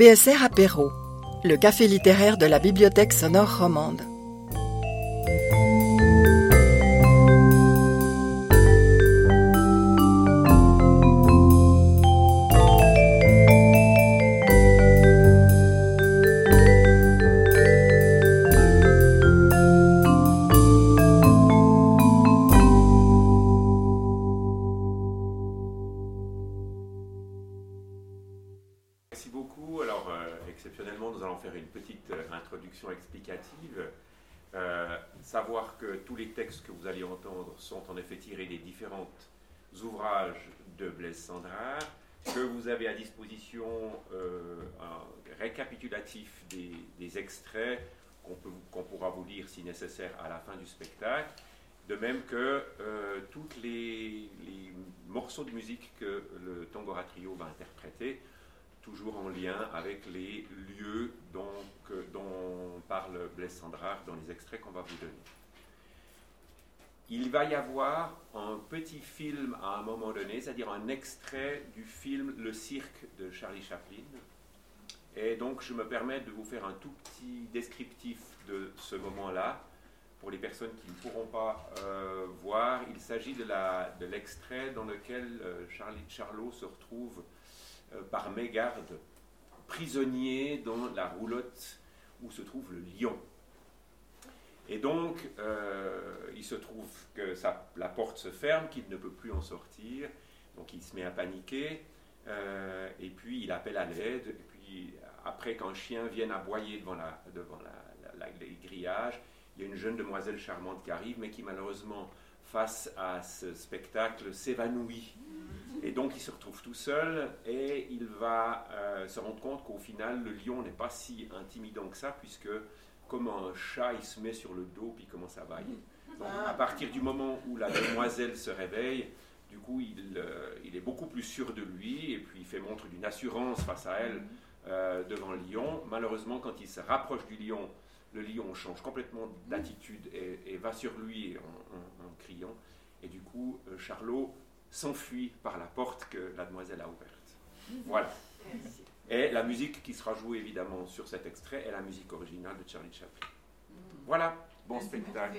BSR Apéro, le café littéraire de la Bibliothèque sonore romande. Sont en effet tirés des différents ouvrages de Blaise Sandrard, que vous avez à disposition euh, un récapitulatif des, extraits qu'on pourra vous lire si nécessaire à la fin du spectacle. De même que euh, tous les, morceaux de musique que le Tangora Trio va interpréter toujours en lien avec les lieux dont, que- dont parle Blaise Sandrard dans les extraits qu'on va vous donner. Il va y avoir un petit film à un moment donné, c'est-à-dire un extrait du film Le Cirque de Charlie Chaplin. Et donc je me permets de vous faire un tout petit descriptif de ce moment-là. Pour les personnes qui ne pourront pas euh, voir, il s'agit de l'extrait dans lequel euh, Charlie Charlot se retrouve euh, par mégarde, prisonnier dans la roulotte où se trouve le lion. Et donc, euh, il se trouve que la porte se ferme, qu'il ne peut plus en sortir, donc il se met à paniquer, euh, et puis il appelle à l'aide, et puis après qu'un chien vienne aboyer devant, devant les grillages, il y a une jeune demoiselle charmante qui arrive, mais qui malheureusement, face à ce spectacle, s'évanouit. Et donc il se retrouve tout seul et il va euh, se rendre compte qu'au final le lion n'est pas si intimidant que ça puisque comme un chat il se met sur le dos puis il commence à bailler. Donc à partir du moment où la demoiselle se réveille, du coup il, euh, il est beaucoup plus sûr de lui et puis il fait montre d'une assurance face à elle euh, devant le lion. Malheureusement quand il se rapproche du lion, le lion change complètement d'attitude et, et va sur lui en, en- en criant. Et du coup euh, Charlot s'enfuit par la porte que la demoiselle a ouverte. Voilà. Et la musique qui sera jouée évidemment sur cet extrait est la musique originale de Charlie Chaplin. Voilà, bon spectacle.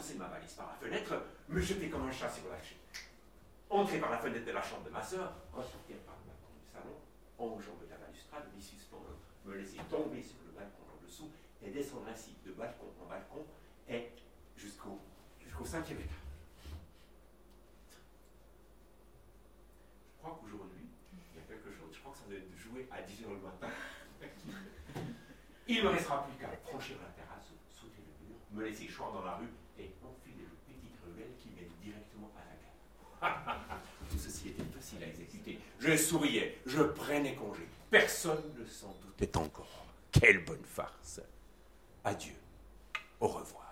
Balancer ma valise par la fenêtre, me jeter comme un chat sur la chaise. Entrer par la fenêtre de la chambre de ma sœur, ressortir par le balcon du salon, enjamber la balustrade, me laisser tomber sur le balcon en dessous et descendre ainsi de balcon en balcon et jusqu'au jusqu'au cinquième étage. Je crois qu'aujourd'hui, il y a quelque chose, je crois que ça doit être joué à 10h le matin. Il ne me restera plus qu'à franchir la terrasse, sauter le mur, me laisser choir dans la rue et enfiler le petit ruelle qui mène directement à la gare. Tout ceci était facile à exécuter. Je souriais, je prenais congé. Personne ne s'en doutait encore. Quelle bonne farce. Adieu. Au revoir.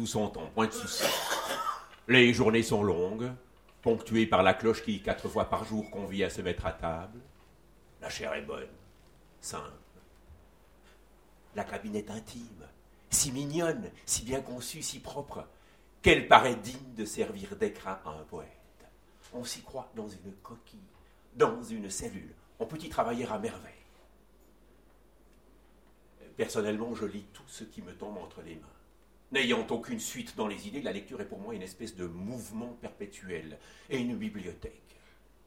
Tout son temps, point de souci. Les journées sont longues, ponctuées par la cloche qui, quatre fois par jour, convie à se mettre à table. La chair est bonne, simple. La cabine est intime, si mignonne, si bien conçue, si propre, qu'elle paraît digne de servir d'écran à un poète. On s'y croit dans une coquille, dans une cellule. On peut y travailler à merveille. Personnellement, je lis tout ce qui me tombe entre les mains. N'ayant aucune suite dans les idées, la lecture est pour moi une espèce de mouvement perpétuel et une bibliothèque,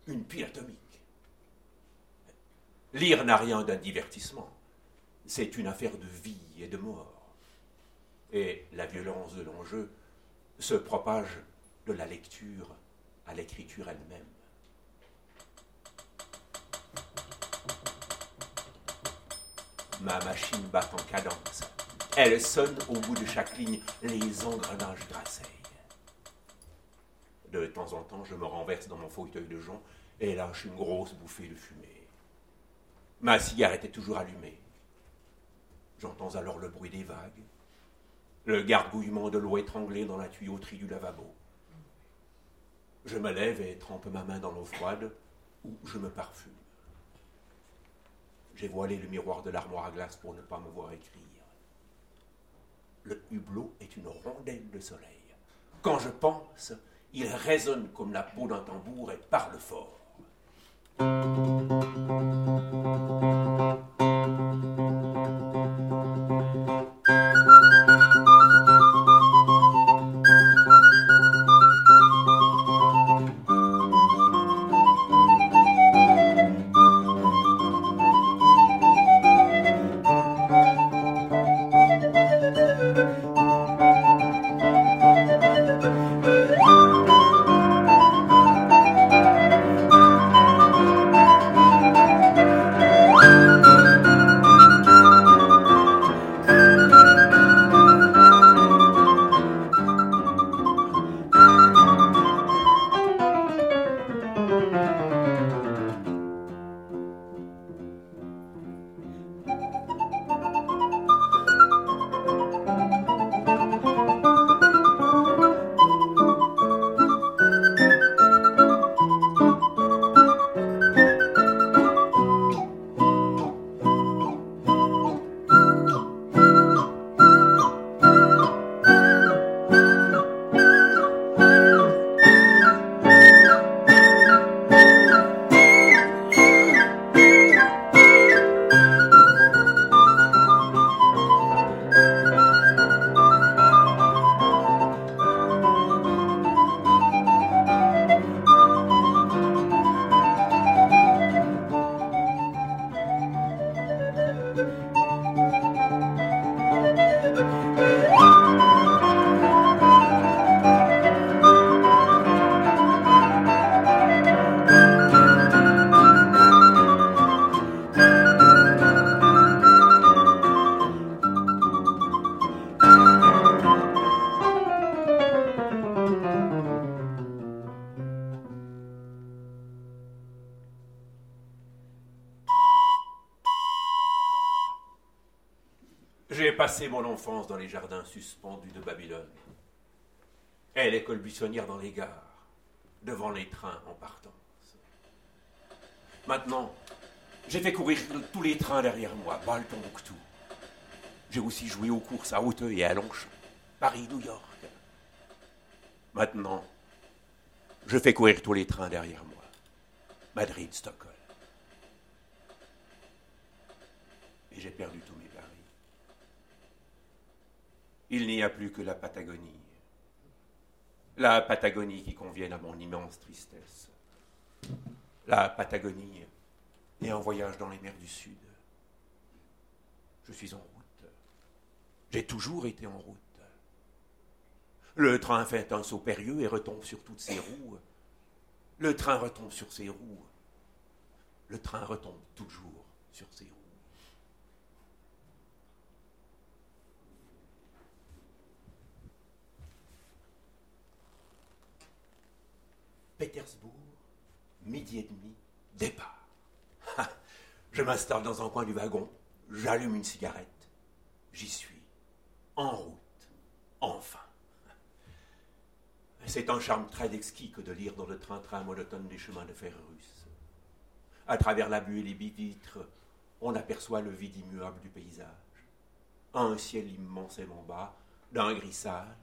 une pile atomique. Lire n'a rien d'un divertissement, c'est une affaire de vie et de mort. Et la violence de l'enjeu se propage de la lecture à l'écriture elle-même. Ma machine bat en cadence. Elle sonne au bout de chaque ligne, les engrenages grasseillent. De temps en temps, je me renverse dans mon fauteuil de jonc et lâche une grosse bouffée de fumée. Ma cigarette est toujours allumée. J'entends alors le bruit des vagues, le gargouillement de l'eau étranglée dans la tuyauterie du lavabo. Je me lève et trempe ma main dans l'eau froide ou je me parfume. J'ai voilé le miroir de l'armoire à glace pour ne pas me voir écrire. Le hublot est une rondelle de soleil. Quand je pense, il résonne comme la peau d'un tambour et parle fort. Buissonnière dans les gares, devant les trains en partance. Maintenant, j'ai fait courir tous les trains derrière moi, Bâle Tombouctou. J'ai aussi joué aux courses à Hauteuil et à Longchamp, Paris, New York. Maintenant, je fais courir tous les trains derrière moi, Madrid, Stockholm. Et j'ai perdu tous mes paris. Il n'y a plus que la Patagonie. La Patagonie qui convienne à mon immense tristesse. La Patagonie est un voyage dans les mers du Sud. Je suis en route. J'ai toujours été en route. Le train fait un saut périlleux et retombe sur toutes ses roues. Le train retombe sur ses roues. Le train retombe toujours sur ses roues. Pétersbourg, midi et demi, départ. Je m'installe dans un coin du wagon, j'allume une cigarette. J'y suis. En route. Enfin. C'est un charme très exquis que de lire dans le train-train monotone des chemins de fer russes. À travers la buée et les vitres, on aperçoit le vide immuable du paysage. Un ciel immensément bas, d'un gris sale,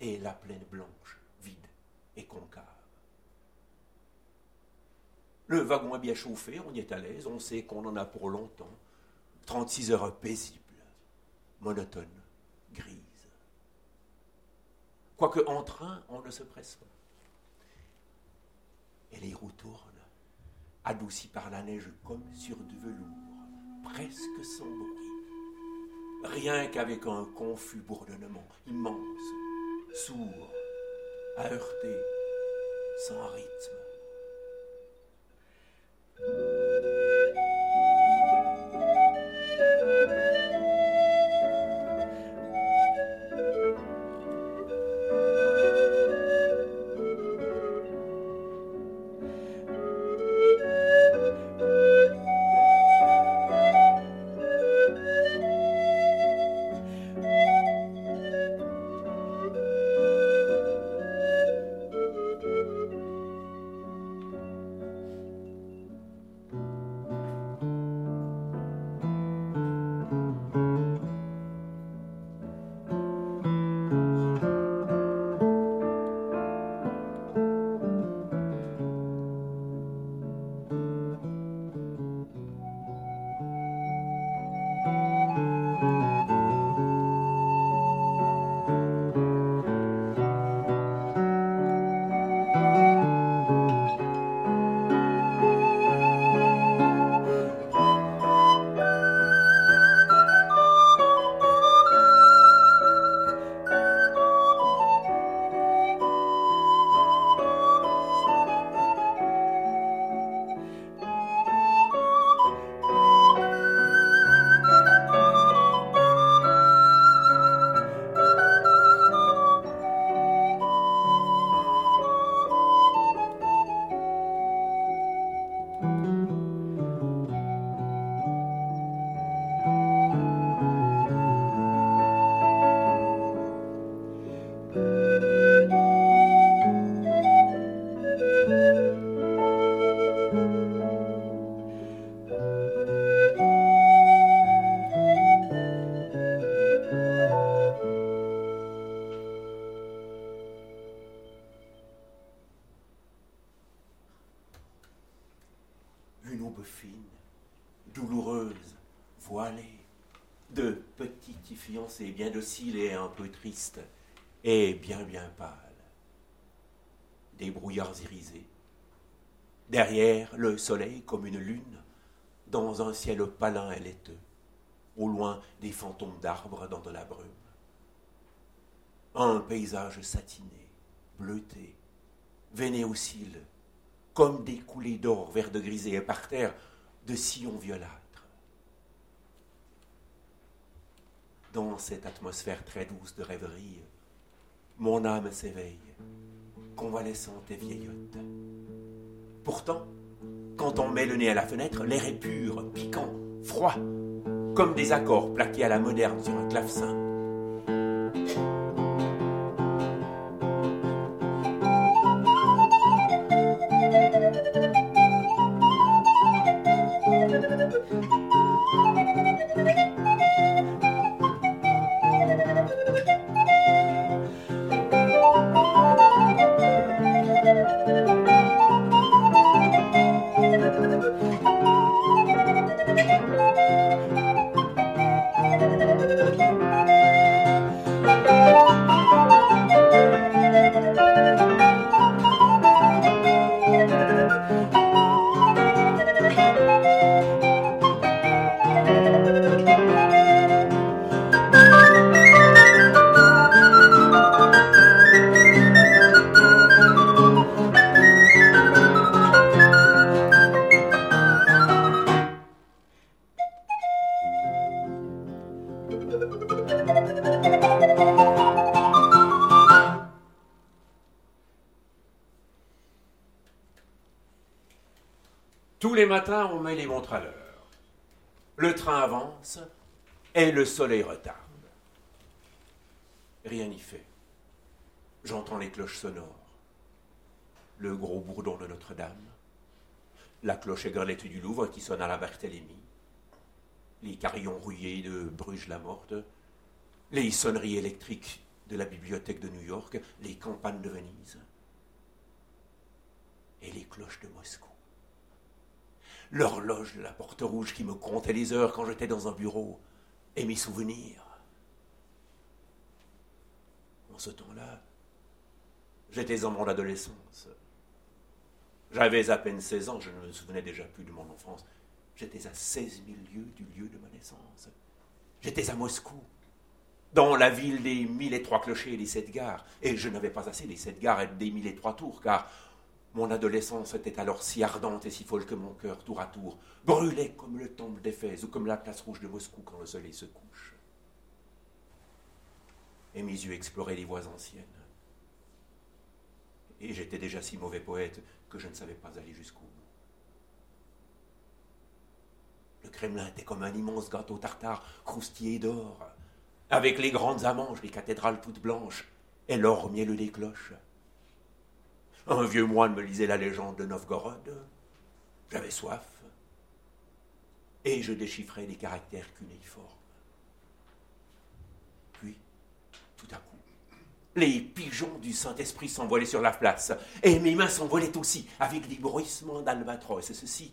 et la plaine blanche, vide et concave. Le wagon est bien chauffé, on y est à l'aise, on sait qu'on en a pour longtemps. 36 heures paisibles, monotones, grises. Quoique en train, on ne se presse pas. Et les roues tournent, adoucies par la neige comme sur du velours, presque sans bruit. Rien qu'avec un confus bourdonnement immense, sourd, à heurter, sans rythme. thank you C'est bien docile et un peu triste, et bien bien pâle. Des brouillards irisés. Derrière, le soleil comme une lune, dans un ciel palin et laiteux. Au loin, des fantômes d'arbres dans de la brume. Un paysage satiné, bleuté, veiné aux cils, comme des coulées d'or vert de grisé, et par terre, de sillons violats dans cette atmosphère très douce de rêverie, mon âme s'éveille, convalescente et vieillotte. Pourtant, quand on met le nez à la fenêtre, l'air est pur, piquant, froid, comme des accords plaqués à la moderne sur un clavecin. Soleil retarde. Rien n'y fait. J'entends les cloches sonores. Le gros bourdon de Notre-Dame. La cloche aigrelette du Louvre qui sonne à la Barthélemy. Les carillons rouillés de Bruges-la-Morte. Les sonneries électriques de la bibliothèque de New York. Les campagnes de Venise. Et les cloches de Moscou. L'horloge de la porte rouge qui me comptait les heures quand j'étais dans un bureau. Et mes souvenirs. En ce temps-là, j'étais en mon adolescence. J'avais à peine 16 ans, je ne me souvenais déjà plus de mon enfance. J'étais à 16 000 lieues du lieu de ma naissance. J'étais à Moscou, dans la ville des mille et trois clochers et des sept gares. Et je n'avais pas assez des sept gares et des mille et trois tours, car mon adolescence était alors si ardente et si folle que mon cœur, tour à tour, brûlait comme le temple d'Éphèse ou comme la place rouge de Moscou quand le soleil se couche. Et mes yeux exploraient les voies anciennes. Et j'étais déjà si mauvais poète que je ne savais pas aller jusqu'au bout. Le Kremlin était comme un immense gâteau tartare croustillé d'or, avec les grandes amanges, les cathédrales toutes blanches, et l'or mielleux des cloches. Un vieux moine me lisait la légende de Novgorod. J'avais soif. Et je déchiffrais les caractères cunéiformes. Puis, tout à coup, les pigeons du Saint-Esprit s'envolaient sur la place, et mes mains s'envolaient aussi, avec des bruissements d'albatros. Ceci,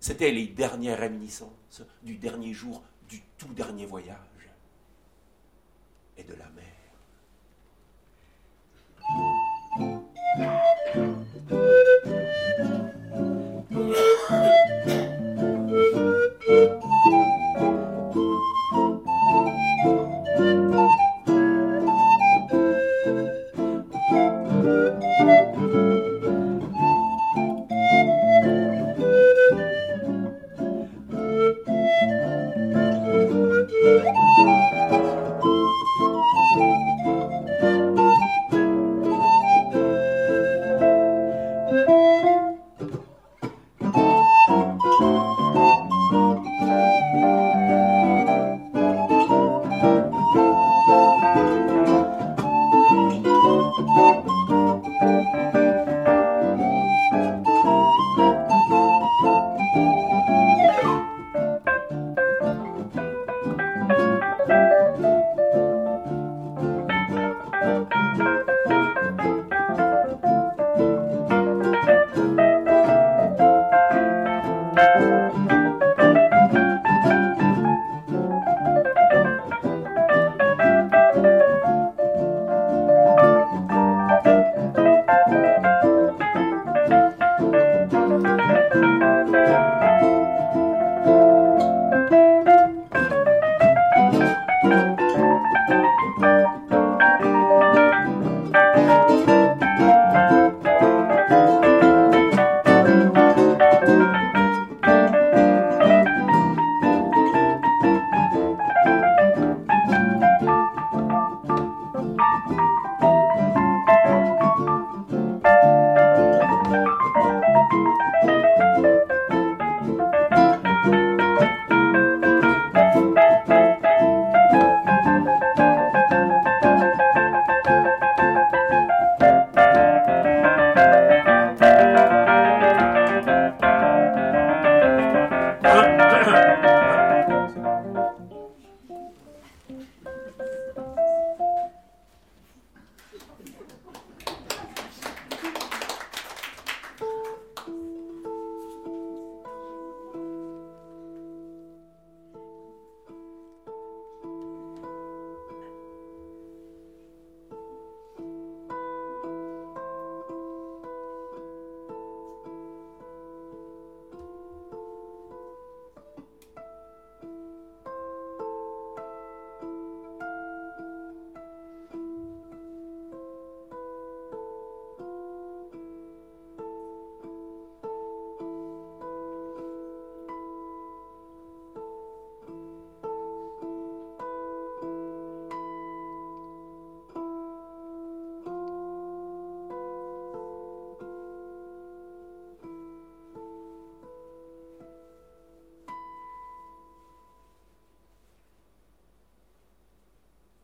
c'était les dernières réminiscences du dernier jour du tout dernier voyage et de la mer. Música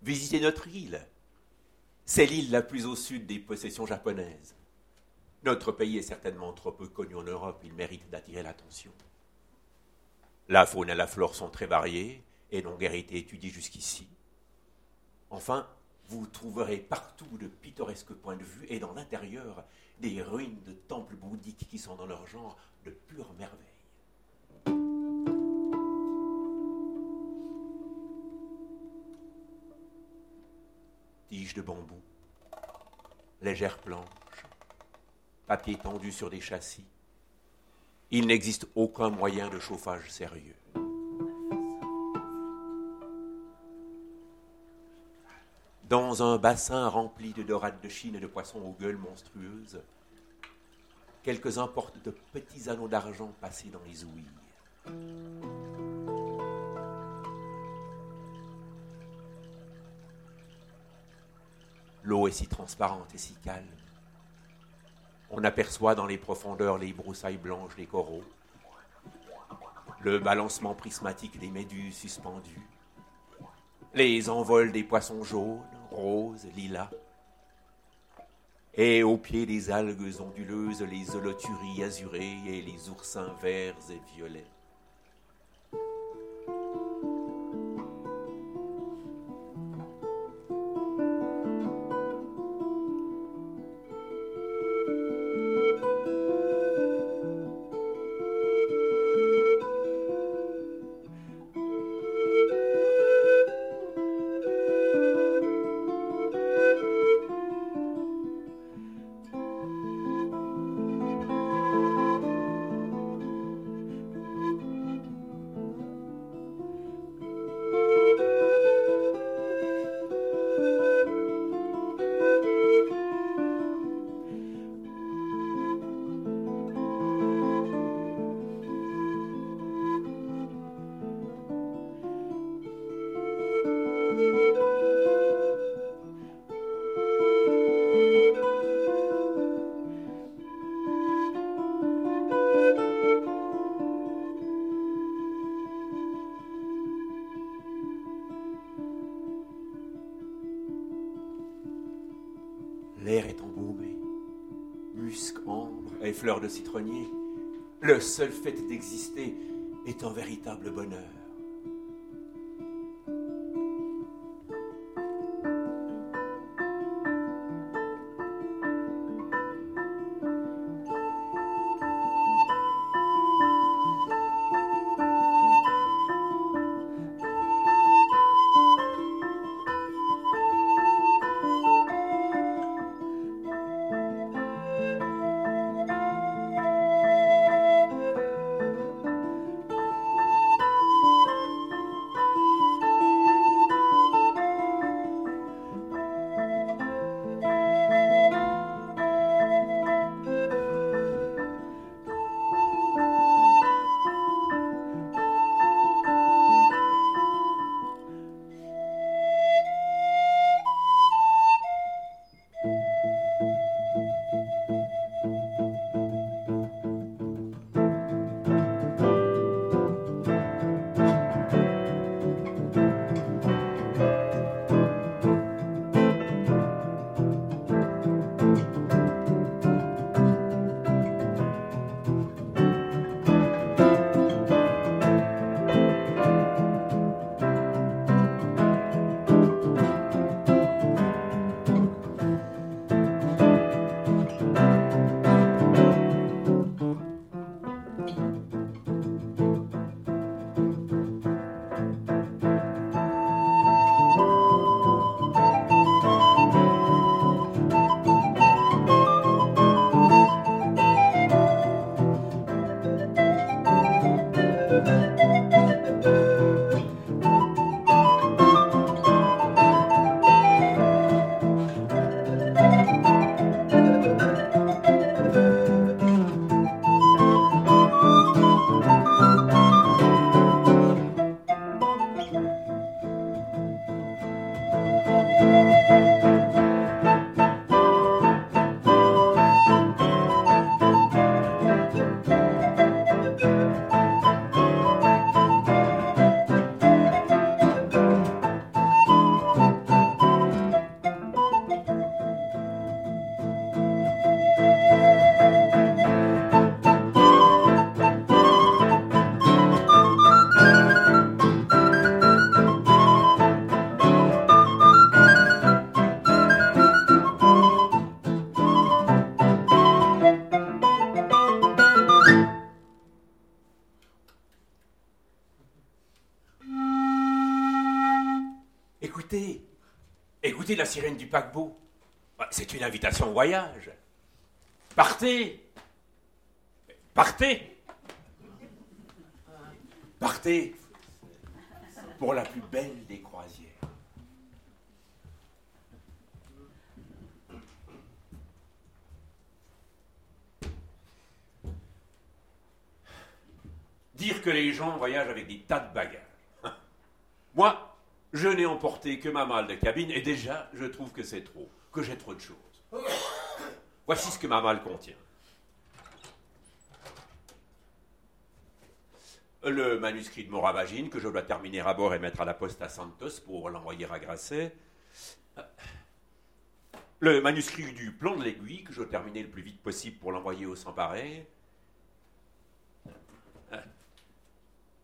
visitez notre île. C'est l'île la plus au sud des possessions japonaises. Notre pays est certainement trop peu connu en Europe, il mérite d'attirer l'attention. La faune et la flore sont très variées et n'ont guère été étudiées jusqu'ici. Enfin, vous trouverez partout de pittoresques points de vue et dans l'intérieur des ruines de temples bouddhiques qui sont dans leur genre de pure merveille. De bambou, légères planches, papier tendu sur des châssis. Il n'existe aucun moyen de chauffage sérieux. Dans un bassin rempli de dorades de Chine et de poissons aux gueules monstrueuses, quelques-uns portent de petits anneaux d'argent passés dans les ouïes. L'eau est si transparente et si calme. On aperçoit dans les profondeurs les broussailles blanches des coraux, le balancement prismatique des méduses suspendues, les envols des poissons jaunes, roses, lilas, et au pied des algues onduleuses les holoturies azurées et les oursins verts et violets. Fleurs de citronnier. Le seul fait d'exister est un véritable bonheur. Sirène du paquebot. Bah, c'est une invitation au voyage. Partez Partez Partez pour la plus belle des croisières. Dire que les gens voyagent avec des tas de bagages. Moi, je n'ai emporté que ma malle de cabine et déjà, je trouve que c'est trop, que j'ai trop de choses. Voici ce que ma malle contient. Le manuscrit de Moravagine, que je dois terminer à bord et mettre à la poste à Santos pour l'envoyer à Grasset. Le manuscrit du plan de l'aiguille, que je dois terminer le plus vite possible pour l'envoyer au sans-pareil.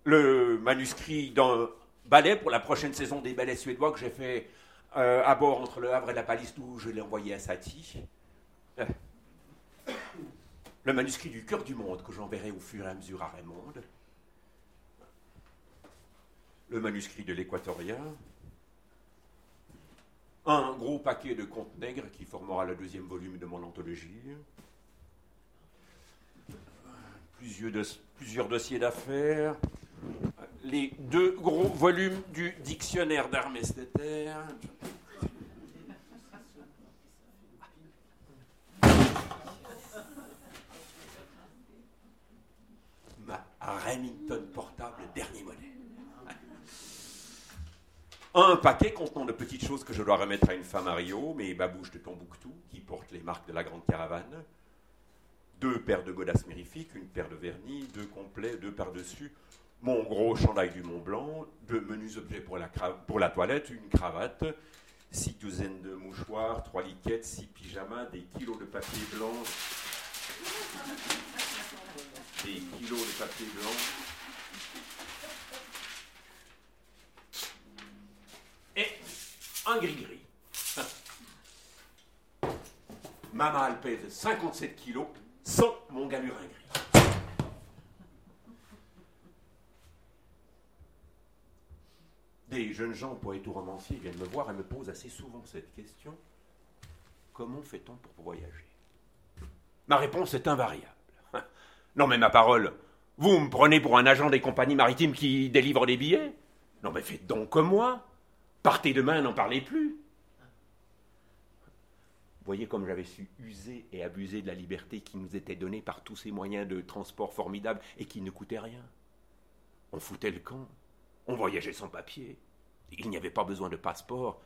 Le manuscrit d'un ballet pour la prochaine saison des ballets suédois que j'ai fait euh, à bord entre le Havre et la Palisse, où je l'ai envoyé à Satie. Le manuscrit du cœur du monde que j'enverrai au fur et à mesure à Raymond. Le manuscrit de l'Équatorien. Un gros paquet de contes nègres qui formera le deuxième volume de mon anthologie. Plusieurs dossiers d'affaires les deux gros volumes du dictionnaire terre. Ma Remington portable dernier modèle. Un paquet contenant de petites choses que je dois remettre à une femme à Rio, mes babouches de Tombouctou, qui portent les marques de la grande caravane. Deux paires de godasses mirifiques, une paire de vernis, deux complets, deux par-dessus, mon gros chandail du Mont Blanc, deux menus objets pour la, pour la toilette, une cravate, six douzaines de mouchoirs, trois liquettes, six pyjamas, des kilos de papier blanc, des kilos de papier blanc. Et un gris-gris. Ma malle pèse 57 kilos sans mon galurin gris. Jeunes gens, poètes ou romanciers, viennent me voir et me posent assez souvent cette question. Comment fait-on pour voyager? Ma réponse est invariable. Non mais ma parole, vous me prenez pour un agent des compagnies maritimes qui délivre des billets? Non mais faites donc comme moi. Partez demain, n'en parlez plus. Voyez comme j'avais su user et abuser de la liberté qui nous était donnée par tous ces moyens de transport formidables et qui ne coûtaient rien. On foutait le camp. On voyageait sans papier. Il n'y avait pas besoin de passeport.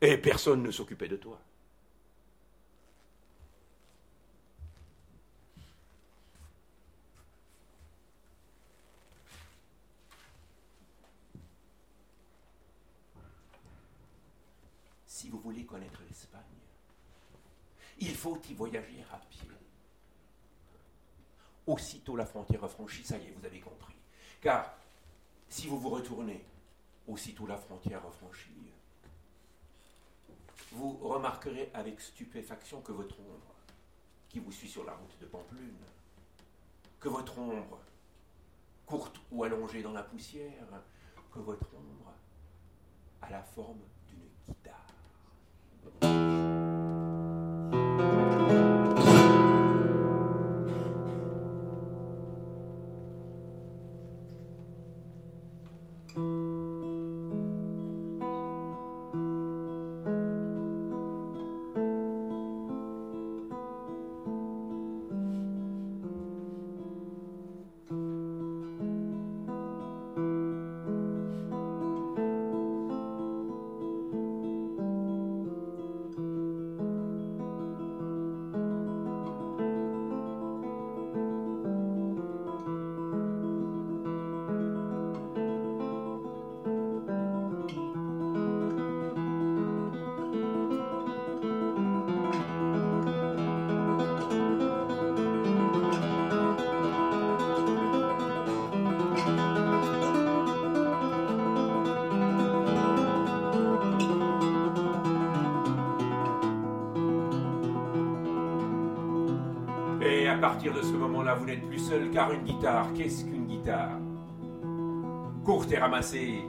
Et personne ne s'occupait de toi. Si vous voulez connaître l'Espagne, il faut y voyager à pied. Aussitôt la frontière franchie, ça y est, vous avez compris. Car si vous vous retournez, aussitôt la frontière franchie, vous remarquerez avec stupéfaction que votre ombre, qui vous suit sur la route de Pamplune, que votre ombre, courte ou allongée dans la poussière, que votre ombre a la forme d'une guitare. Partir de ce moment-là, vous n'êtes plus seul, car une guitare, qu'est-ce qu'une guitare? Courte et ramassée,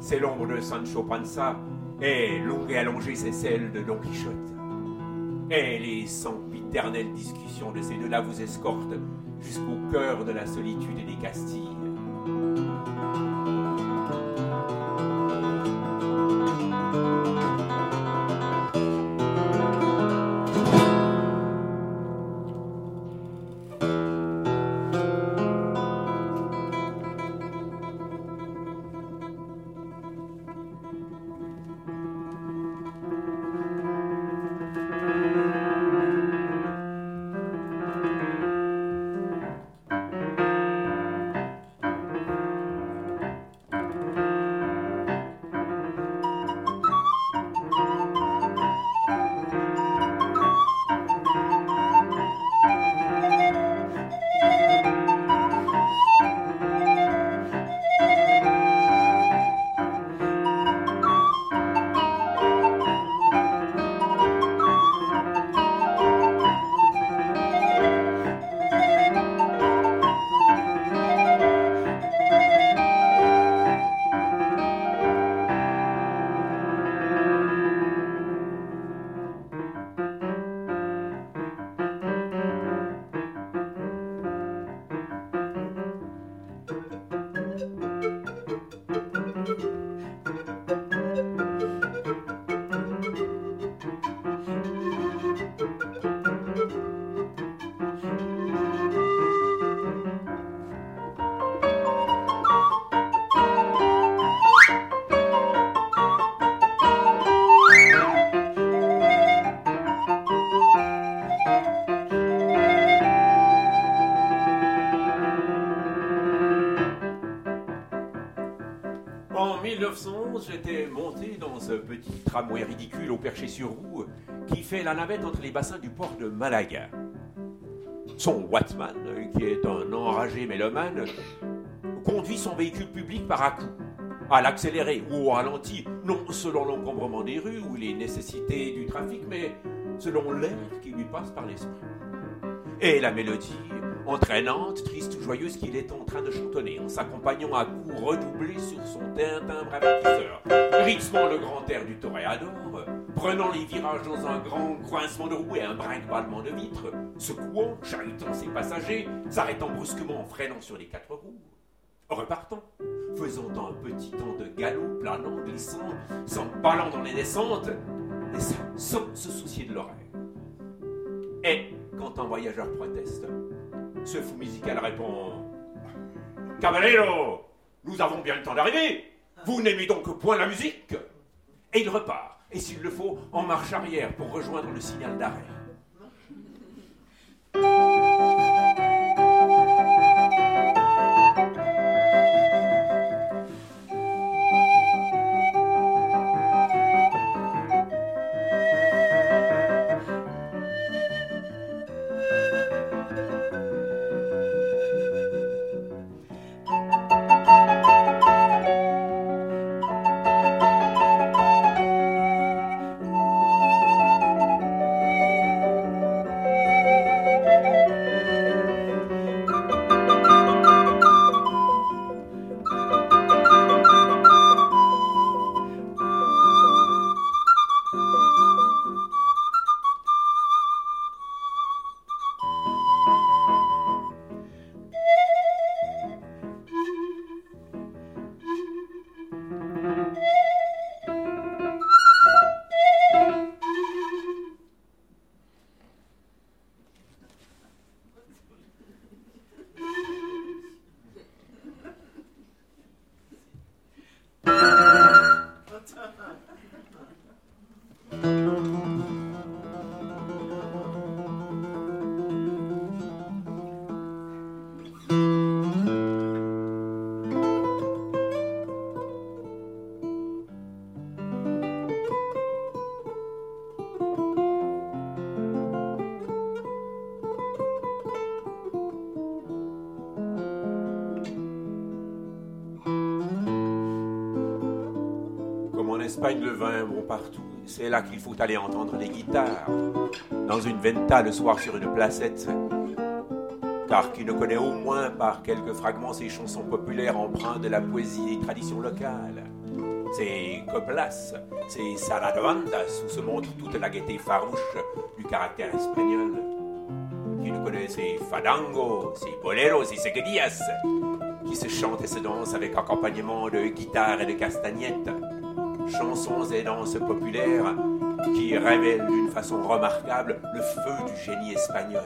c'est l'ombre de Sancho Panza, Et longue et allongée, c'est celle de Don Quichotte. Et les sempiternelles discussions de ces deux-là vous escortent jusqu'au cœur de la solitude et des Castilles. J'étais monté dans ce petit tramway ridicule au perché sur roue qui fait la navette entre les bassins du port de Malaga. Son Watman, qui est un enragé mélomane, conduit son véhicule public par à coup, à l'accéléré ou au ralenti, non selon l'encombrement des rues ou les nécessités du trafic, mais selon l'air qui lui passe par l'esprit. Et la mélodie entraînante, triste ou joyeuse qu'il est en train de chantonner, en s'accompagnant à coups redoublés sur son timbre avertisseur, rythmant le grand air du toréador, prenant les virages dans un grand coincement de roues et un brinque-ballement de vitres, secouant, chahutant ses passagers, s'arrêtant brusquement, freinant sur les quatre roues, repartant, faisant un petit temps de galop, planant, glissant, s'emballant dans les descentes, et ça sans se soucier de l'oreille. Et quand un voyageur proteste, ce fou musical répond Cavallero, nous avons bien le temps d'arriver. Vous n'aimez donc point la musique? Et il repart, et s'il le faut, en marche arrière pour rejoindre le signal d'arrêt. Espagne, le vin bon partout. C'est là qu'il faut aller entendre les guitares. Dans une venta le soir sur une placette. Car qui ne connaît au moins par quelques fragments ces chansons populaires empreintes de la poésie et traditions locales c'est Coplas, c'est Saradoandas, où se montre toute la gaieté farouche du caractère espagnol. Qui ne connaît ces fadangos, ces boleros et ces guedillas, qui se chantent et se dansent avec accompagnement de guitare et de castagnettes. Chansons et danses populaires qui révèlent d'une façon remarquable le feu du génie espagnol.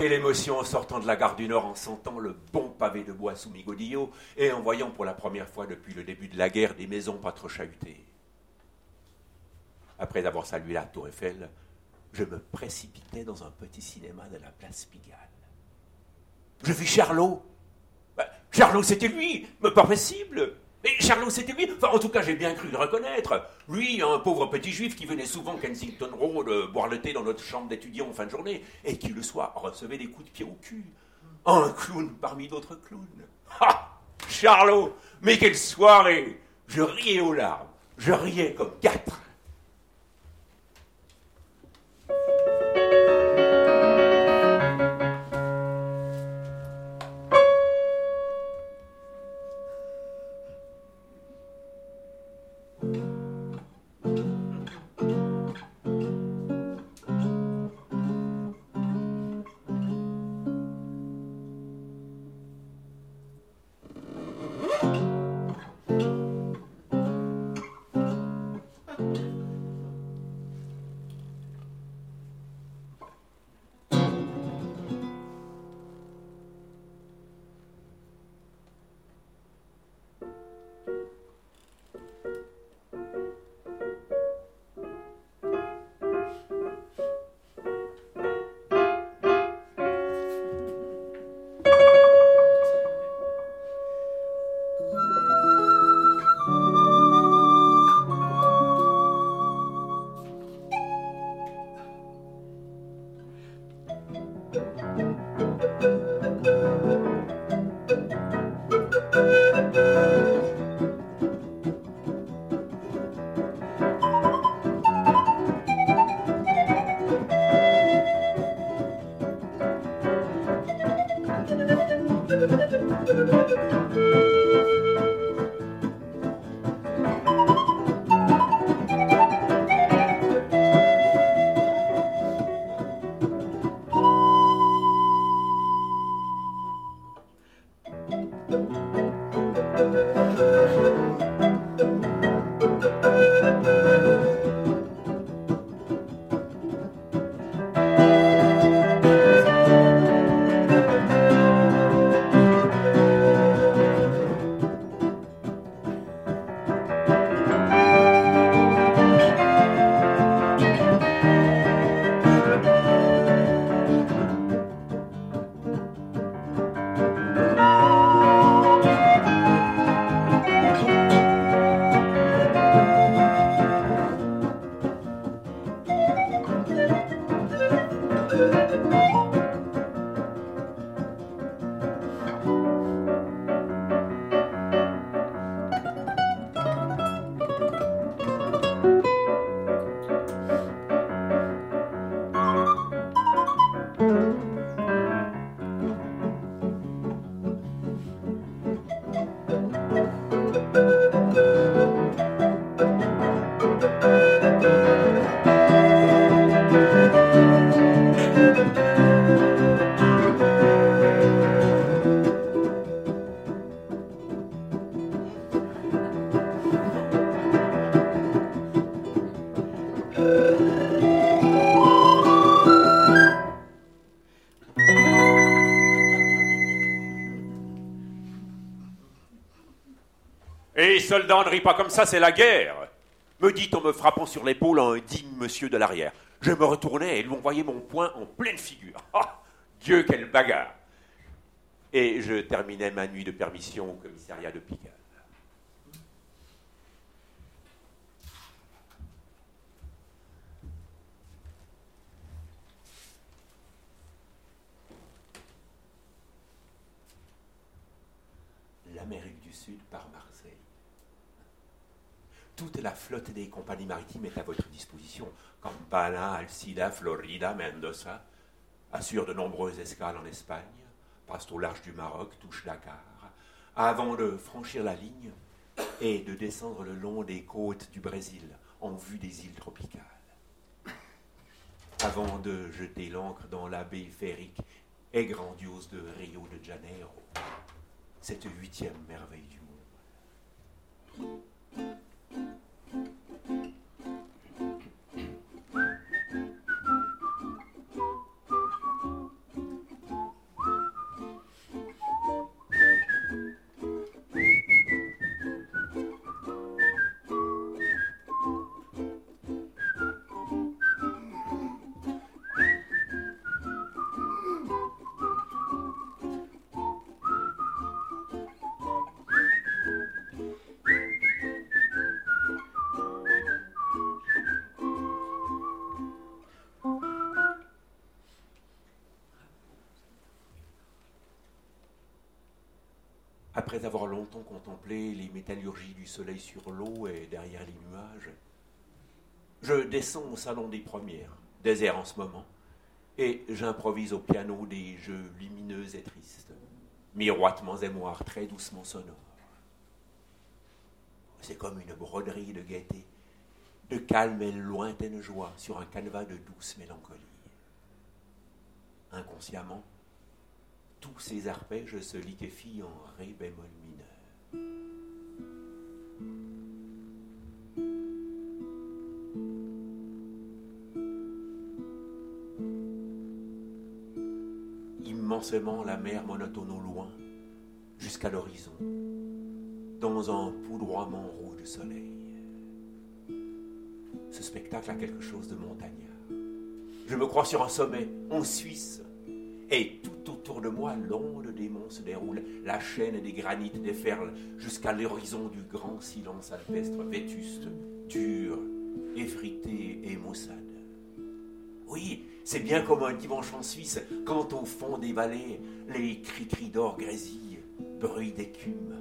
Quelle émotion en sortant de la gare du Nord en sentant le bon pavé de bois sous mes godillots et en voyant pour la première fois depuis le début de la guerre des maisons pas trop chahutées. Après avoir salué la tour Eiffel, je me précipitais dans un petit cinéma de la place Pigalle. Je vis Charlot. Ben, Charlot, c'était lui, mais pas possible. Mais Charlot, c'était lui. Enfin, en tout cas, j'ai bien cru le reconnaître. Lui, un pauvre petit juif qui venait souvent Kensington Road boire le thé dans notre chambre d'étudiants en fin de journée et qui, le soir, recevait des coups de pied au cul. Un clown parmi d'autres clowns. Ha Charlot Mais quelle soirée Je riais aux larmes. Je riais comme quatre. Ne rit pas comme ça, c'est la guerre. Me dit en me frappant sur l'épaule un digne monsieur de l'arrière. Je me retournais et lui envoyais mon poing en pleine figure. Ah, Dieu, quelle bagarre Et je terminais ma nuit de permission au commissariat de Pigalle. L'Amérique du Sud par. Toute la flotte des compagnies maritimes est à votre disposition. Campana, Alcida, Florida, Mendoza assure de nombreuses escales en Espagne, passe au large du Maroc, touche Dakar, avant de franchir la ligne et de descendre le long des côtes du Brésil en vue des îles tropicales. Avant de jeter l'ancre dans la baie férique et grandiose de Rio de Janeiro, cette huitième merveille du monde. うん。Après avoir longtemps contemplé les métallurgies du soleil sur l'eau et derrière les nuages, je descends au salon des premières, désert en ce moment, et j'improvise au piano des jeux lumineux et tristes, miroitements et moires très doucement sonores. C'est comme une broderie de gaieté, de calme et lointaine joie sur un canevas de douce mélancolie. Inconsciemment, tous ces arpèges se liquéfient en ré bémol mineur. Immensément la mer monotone au loin, jusqu'à l'horizon, dans un poudroiement rouge de soleil. Ce spectacle a quelque chose de montagnard. Je me crois sur un sommet, en Suisse, et tout autour de moi, l'onde des monts se déroule, la chaîne des granites déferle jusqu'à l'horizon du grand silence alpestre, vétuste, dur, effrité et maussade. Oui, c'est bien comme un dimanche en Suisse, quand au fond des vallées, les cris-cris d'or grésillent, bruit d'écume.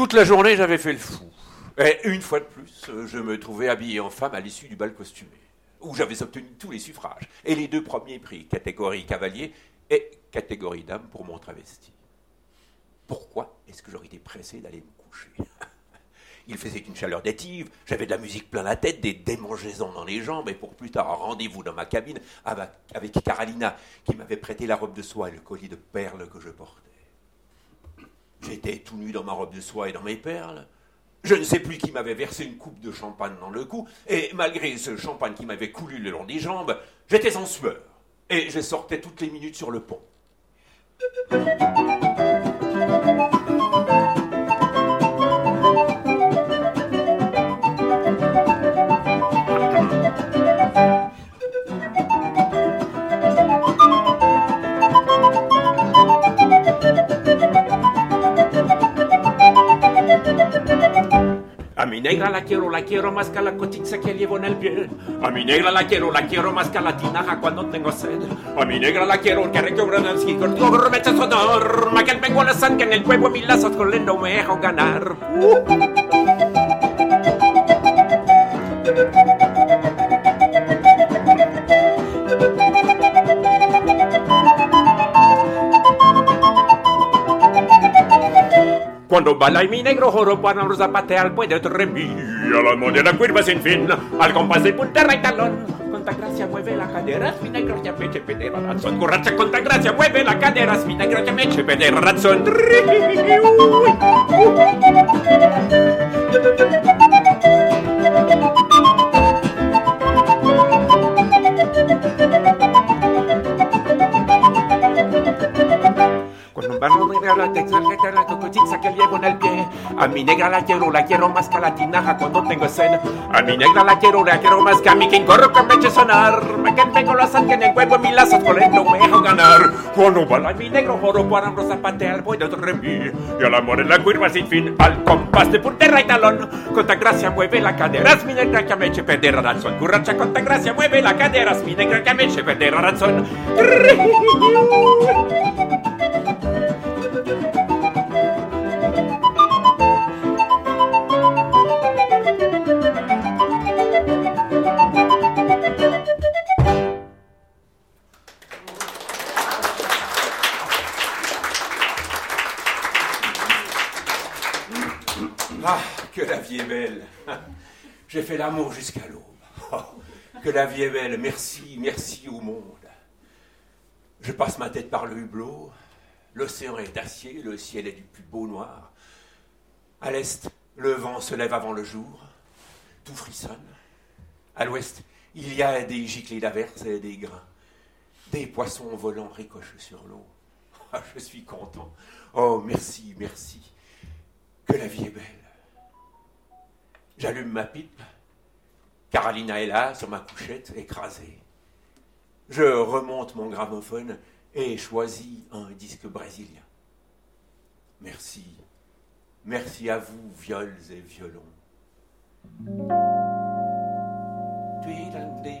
Toute la journée, j'avais fait le fou. Et une fois de plus, je me trouvais habillé en femme à l'issue du bal costumé, où j'avais obtenu tous les suffrages et les deux premiers prix, catégorie cavalier et catégorie dame pour mon travesti. Pourquoi est-ce que j'aurais été pressé d'aller me coucher? Il faisait une chaleur d'étive, j'avais de la musique plein la tête, des démangeaisons dans les jambes, et pour plus tard, rendez-vous dans ma cabine avec, avec Carolina, qui m'avait prêté la robe de soie et le collier de perles que je portais. J'étais tout nu dans ma robe de soie et dans mes perles. Je ne sais plus qui m'avait versé une coupe de champagne dans le cou, et malgré ce champagne qui m'avait coulu le long des jambes, j'étais en sueur, et je sortais toutes les minutes sur le pont. Mi negra la quiero, la quiero más que la cochiza que llevo en el pie. A mi negra la quiero, la quiero más que la tinaja cuando tengo sed. A mi negra la quiero, que recobran el ski con tu mecha sonor. Ma que el vengo a la sangre en el huevo, mis lazos con lendo me dejo ganar. Cuando baila y mi negro joro para no zapatear puede tremir a la moderna curva sin fin al compás de punterra y talón contra gracia mueve la cadera mi negro ya me eche pedera razón borracha contra gracia mueve la cadera mi negro ya me eche pedera razón barro negra la textura que la cocochiza que llevo en el pie. A mi negra la quiero, la quiero más que a la tinaja cuando tengo sed. A mi negra la quiero, la quiero más que a mi quien corro que me eche sonar. Me que tengo la sangre en el huevo, en mis lazos con él no me dejo ganar. Cuando baila mi negro joro para no zapatear voy de otro remí. Y al amor en la curva sin fin, al compás de punterra y talón. Con tan gracia mueve la cadera, es mi negra que me eche perder la razón. Curracha con tan gracia mueve la cadera, es mi negra que me eche perder la razón. J'ai fait l'amour jusqu'à l'aube. Que la vie est belle. Merci, merci au monde. Je passe ma tête par le hublot. L'océan est d'acier, le ciel est du plus beau noir. À l'est, le vent se lève avant le jour. Tout frissonne. À l'ouest, il y a des giclées d'averses et des grains. Des poissons volants ricochent sur l'eau. Je suis content. Oh, merci, merci. Que la vie est belle. J'allume ma pipe. Carolina est là, sur ma couchette, écrasée. Je remonte mon gramophone et choisis un disque brésilien. Merci. Merci à vous, viols et violons. Twiddle-dee,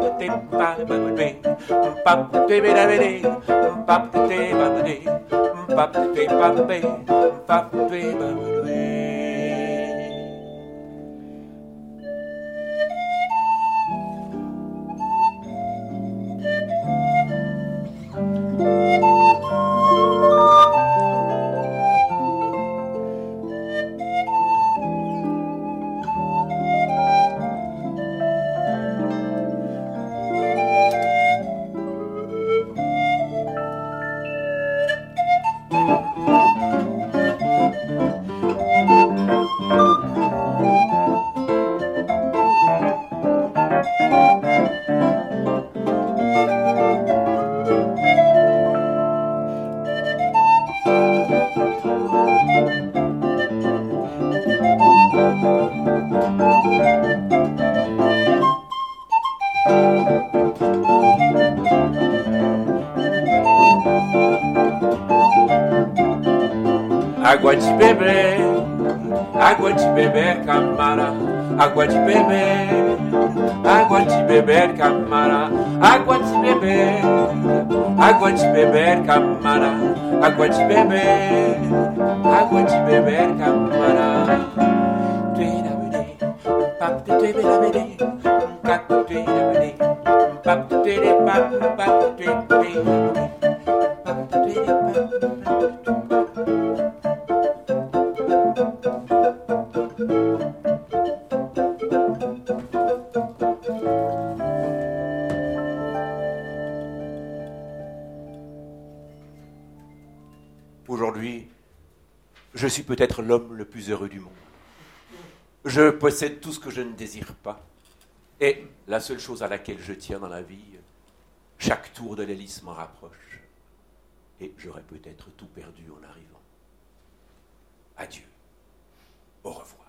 pop the day, pop the day, pop the day, pop the day, pop the day, pop the day. Água de beber, água de beber, camara. Água de beber, água de beber, camara. Água de beber, água de beber, camara. Aujourd'hui, suis peut-être l'homme le plus heureux du monde. Je possède tout ce que je ne désire pas. Et la seule chose à laquelle je tiens dans la vie, chaque tour de l'hélice m'en rapproche. Et j'aurais peut-être tout perdu en arrivant. Adieu. Au revoir.